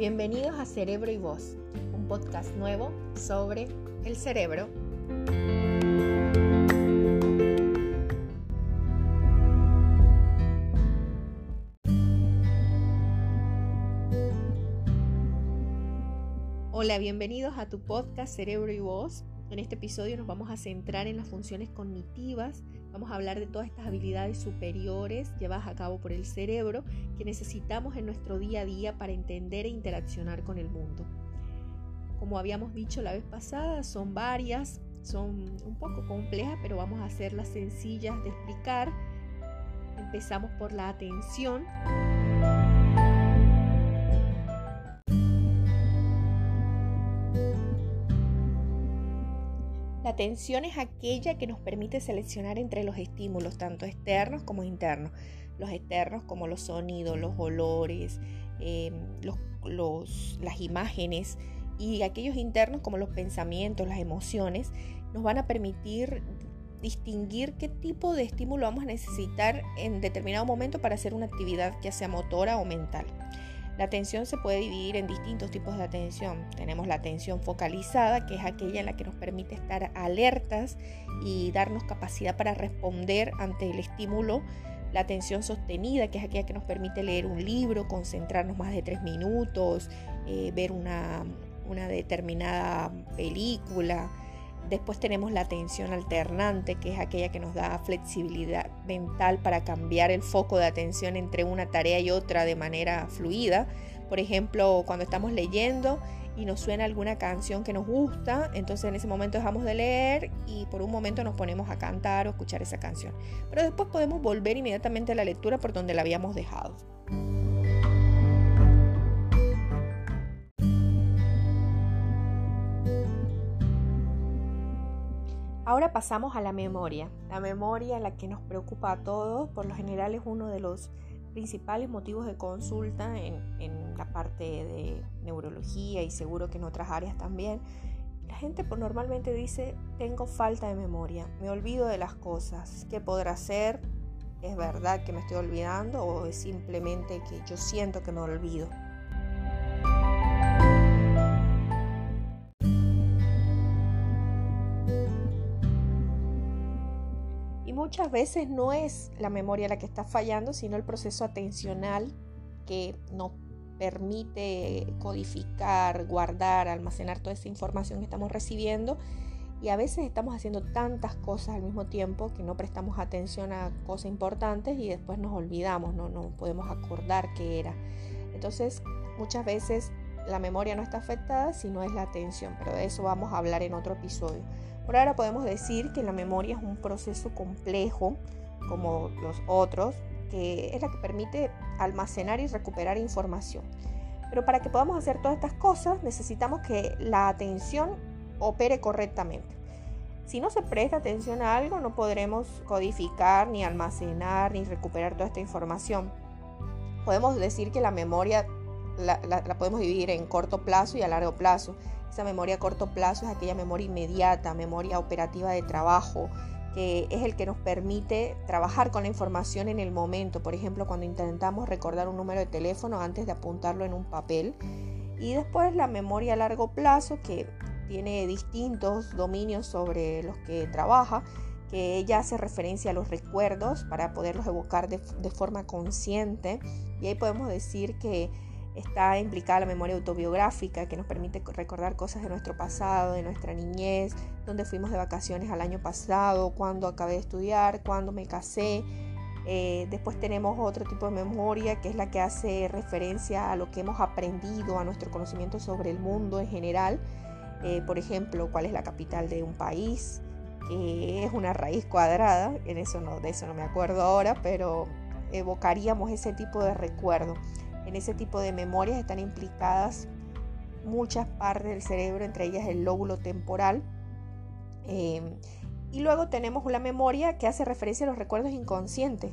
Bienvenidos a Cerebro y Voz, un podcast nuevo sobre el cerebro. Hola, bienvenidos a tu podcast Cerebro y Voz. En este episodio nos vamos a centrar en las funciones cognitivas Vamos a hablar de todas estas habilidades superiores llevadas a cabo por el cerebro que necesitamos en nuestro día a día para entender e interaccionar con el mundo. Como habíamos dicho la vez pasada, son varias, son un poco complejas, pero vamos a hacerlas sencillas de explicar. Empezamos por la atención. Atención es aquella que nos permite seleccionar entre los estímulos, tanto externos como internos. Los externos como los sonidos, los olores, em, las imágenes y aquellos internos como los pensamientos, las emociones, nos van a permitir distinguir qué tipo de estímulo vamos a necesitar en determinado momento para hacer una actividad, ya sea motora o mental. La atención se puede dividir en distintos tipos de atención. Tenemos la atención focalizada, que es aquella en la que nos permite estar alertas y darnos capacidad para responder ante el estímulo. La atención sostenida, que es aquella que nos permite leer un libro, concentrarnos más de tres minutos, eh, ver una, una determinada película, Después tenemos la atención alternante, que es aquella que nos da flexibilidad mental para cambiar el foco de atención entre una tarea y otra de manera fluida. Por ejemplo, cuando estamos leyendo y nos suena alguna canción que nos gusta, entonces en ese momento dejamos de leer y por un momento nos ponemos a cantar o escuchar esa canción. Pero después podemos volver inmediatamente a la lectura por donde la habíamos dejado. Ahora pasamos a la memoria. La memoria, la que nos preocupa a todos, por lo general es uno de los principales motivos de consulta en, la parte de neurología y seguro que en otras áreas también. La gente normalmente dice, tengo falta de memoria, me olvido de las cosas, ¿qué podrá ser? ¿Es verdad que me estoy olvidando o es simplemente que yo siento que me olvido? Muchas veces no es la memoria la que está fallando, sino el proceso atencional que nos permite codificar, guardar, almacenar toda esa información que estamos recibiendo. Y a veces estamos haciendo tantas cosas al mismo tiempo que no prestamos atención a cosas importantes y después nos olvidamos, no, no podemos acordar qué era. Entonces, muchas veces la memoria no está afectada, sino es la atención, pero de eso vamos a hablar en otro episodio. Por ahora podemos decir que la memoria es un proceso complejo, como los otros, que es la que permite almacenar y recuperar información. Pero para que podamos hacer todas estas cosas necesitamos que la atención opere correctamente. Si no se presta atención a algo, no podremos codificar, ni almacenar, ni recuperar toda esta información. Podemos decir que la memoria la, podemos dividir en corto plazo y a largo plazo. Esa memoria a corto plazo es aquella memoria inmediata, memoria operativa de trabajo, que es el que nos permite trabajar con la información en el momento. Por ejemplo, cuando intentamos recordar un número de teléfono antes de apuntarlo en un papel. Y después la memoria a largo plazo, que tiene distintos dominios sobre los que trabaja, que ella hace referencia a los recuerdos para poderlos evocar de forma consciente. Y ahí podemos decir que Está implicada la memoria autobiográfica que nos permite recordar cosas de nuestro pasado, de nuestra niñez, dónde fuimos de vacaciones al año pasado, cuándo acabé de estudiar, cuándo me casé. Eh, después tenemos otro tipo de memoria que es la que hace referencia a lo que hemos aprendido, a nuestro conocimiento sobre el mundo en general. Eh, por ejemplo, cuál es la capital de un país, que es una raíz cuadrada, en eso no, de eso no me acuerdo ahora, pero evocaríamos ese tipo de recuerdo. En ese tipo de memorias están implicadas muchas partes del cerebro, entre ellas el lóbulo temporal. Em, y luego tenemos una memoria que hace referencia a los recuerdos inconscientes.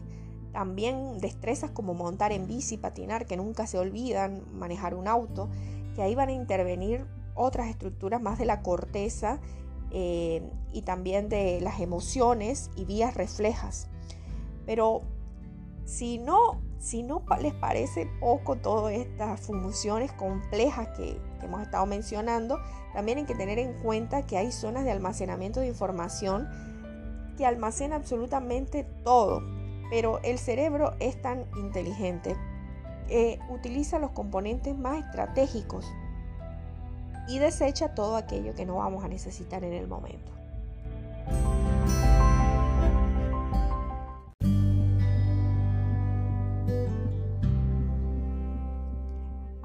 También destrezas como montar en bici, patinar, que nunca se olvidan, manejar un auto, que ahí van a intervenir otras estructuras más de la corteza eh, y también de las emociones y vías reflejas. Pero si no si no les parece poco todas estas funciones complejas que, hemos estado mencionando, también hay que tener en cuenta que hay zonas de almacenamiento de información que almacena absolutamente todo, pero el cerebro es tan inteligente que utiliza los componentes más estratégicos y desecha todo aquello que no vamos a necesitar en el momento.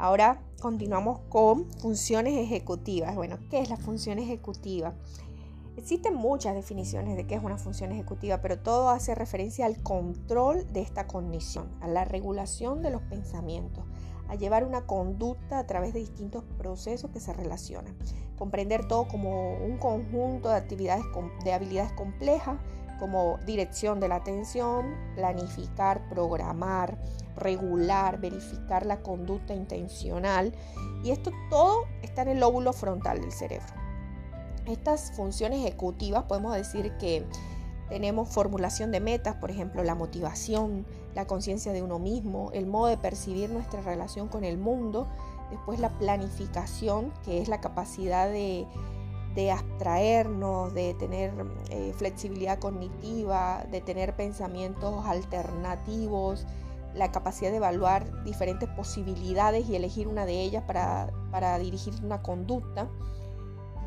Ahora continuamos con funciones ejecutivas. Bueno, ¿qué es la función ejecutiva? Existen muchas definiciones de qué es una función ejecutiva, pero todo hace referencia al control de esta cognición, a la regulación de los pensamientos, a llevar una conducta a través de distintos procesos que se relacionan. Comprender todo como un conjunto de actividades de habilidades complejas como dirección de la atención, planificar, programar, regular, verificar la conducta intencional y esto todo está en el lóbulo frontal del cerebro. Estas funciones ejecutivas podemos decir que tenemos formulación de metas, por ejemplo, la motivación, la conciencia de uno mismo, el modo de percibir nuestra relación con el mundo, después la planificación, que es la capacidad de, abstraernos, de tener eh, flexibilidad cognitiva, de tener pensamientos alternativos, la capacidad de evaluar diferentes posibilidades y elegir una de ellas para, dirigir una conducta.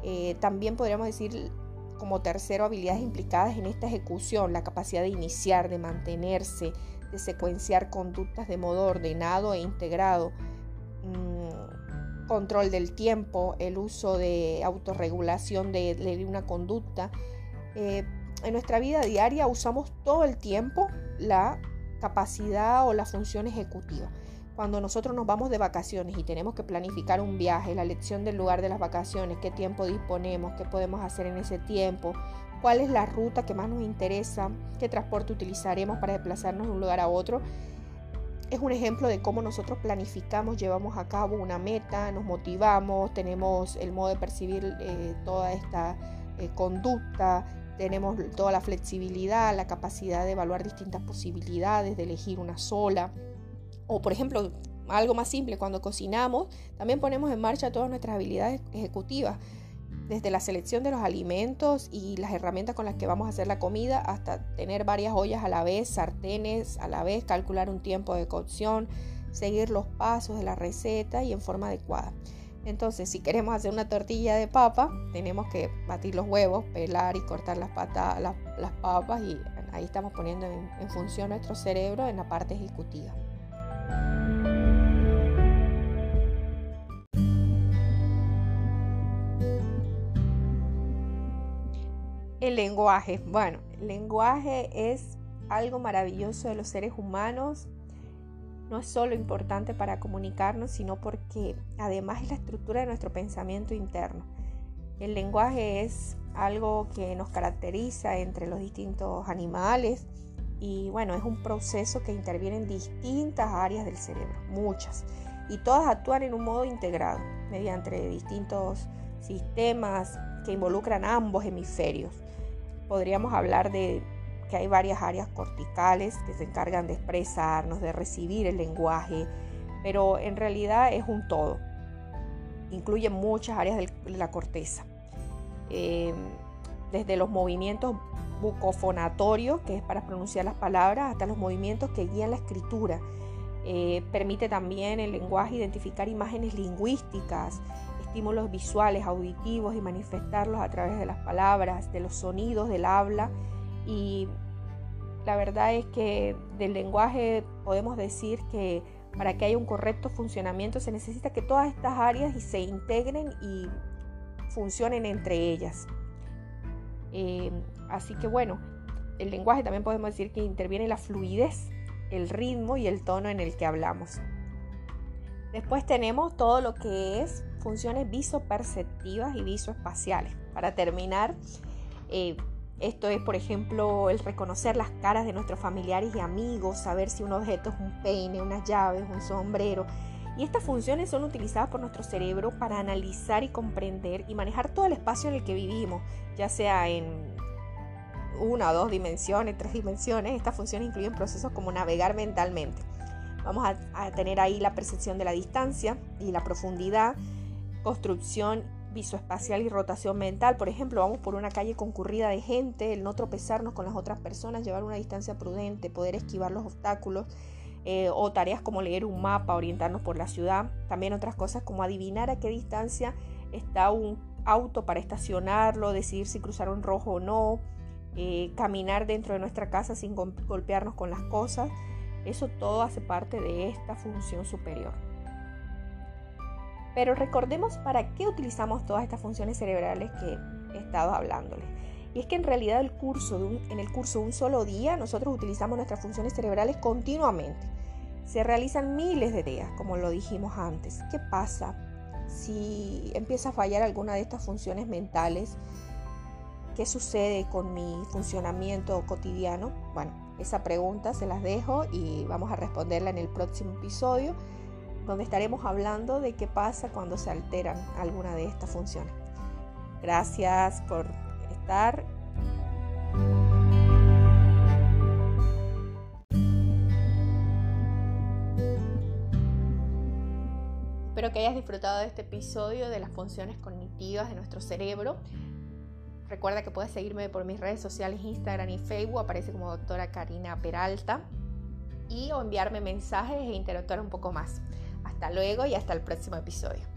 Eh, también podríamos decir como tercero, habilidades implicadas en esta ejecución, la capacidad de iniciar, de mantenerse, de secuenciar conductas de modo ordenado e integrado, mm, control del tiempo, el uso de autorregulación de, una conducta. Eh, en nuestra vida diaria usamos todo el tiempo la capacidad o la función ejecutiva. Cuando nosotros nos vamos de vacaciones y tenemos que planificar un viaje, la elección del lugar de las vacaciones, qué tiempo disponemos, qué podemos hacer en ese tiempo, cuál es la ruta que más nos interesa, qué transporte utilizaremos para desplazarnos de un lugar a otro, es un ejemplo de cómo nosotros planificamos, llevamos a cabo una meta, nos motivamos, tenemos el modo de percibir eh, toda esta eh, conducta, tenemos toda la flexibilidad, la capacidad de evaluar distintas posibilidades, de elegir una sola. O por ejemplo, algo más simple, cuando cocinamos, también ponemos en marcha todas nuestras habilidades ejecutivas, desde la selección de los alimentos y las herramientas con las que vamos a hacer la comida, hasta tener varias ollas a la vez, sartenes a la vez, calcular un tiempo de cocción, seguir los pasos de la receta y en forma adecuada. Entonces, si queremos hacer una tortilla de papa, tenemos que batir los huevos, pelar y cortar las, papas y ahí estamos poniendo en función nuestro cerebro en la parte ejecutiva. Lenguaje. Bueno, el lenguaje es algo maravilloso de los seres humanos. No es solo importante para comunicarnos, sino porque además es la estructura de nuestro pensamiento interno. El lenguaje es algo que nos caracteriza entre los distintos animales y bueno, es un proceso que interviene en distintas áreas del cerebro, muchas, y todas actúan en un modo integrado, mediante distintos sistemas que involucran ambos hemisferios. Podríamos hablar de que hay varias áreas corticales que se encargan de expresarnos, de recibir el lenguaje, pero en realidad es un todo. Incluye muchas áreas de la corteza. Eh, desde los movimientos bucofonatorio, que es para pronunciar las palabras, hasta los movimientos que guían la escritura. Eh, permite también el lenguaje identificar imágenes lingüísticas, estímulos visuales, auditivos y manifestarlos a través de las palabras, de los sonidos del habla. Y la verdad es que del lenguaje podemos decir que para que haya un correcto funcionamiento se necesita que todas estas áreas se integren y funcionen entre ellas. Eh, así que bueno, el lenguaje también podemos decir que interviene la fluidez, el ritmo y el tono en el que hablamos. Después tenemos todo lo que es funciones visoperceptivas y visoespaciales. Para terminar, eh, esto es, por ejemplo, el reconocer las caras de nuestros familiares y amigos, saber si un objeto es un peine, unas llaves, un sombrero, y estas funciones son utilizadas por nuestro cerebro para analizar y comprender y manejar todo el espacio en el que vivimos, ya sea en una o dos dimensiones, tres dimensiones. Estas funciones incluyen procesos como navegar mentalmente. Vamos a, tener ahí la percepción de la distancia y la profundidad, construcción visoespacial y rotación mental. Por ejemplo, vamos por una calle concurrida de gente, el no tropezarnos con las otras personas, llevar una distancia prudente, poder esquivar los obstáculos. Eh, o tareas como leer un mapa, orientarnos por la ciudad. También otras cosas como adivinar a qué distancia está un auto para estacionarlo, decidir si cruzar un rojo o no, eh, caminar dentro de nuestra casa sin golpearnos con las cosas. Eso todo hace parte de esta función superior. Pero recordemos para qué utilizamos todas estas funciones cerebrales que he estado hablándoles. Y es que en realidad el curso en el curso de un solo día nosotros utilizamos nuestras funciones cerebrales continuamente. Se realizan miles de tareas, como lo dijimos antes. ¿Qué pasa si empieza a fallar alguna de estas funciones mentales? ¿Qué sucede con mi funcionamiento cotidiano? Bueno, esa pregunta se las dejo y vamos a responderla en el próximo episodio, donde estaremos hablando de qué pasa cuando se alteran alguna de estas funciones. Gracias por estar. Espero que hayas disfrutado de este episodio de las funciones cognitivas de nuestro cerebro. Recuerda que puedes seguirme por mis redes sociales, Instagram y Facebook, aparece como doctora Karina Peralta, y o enviarme mensajes e interactuar un poco más. Hasta luego y hasta el próximo episodio.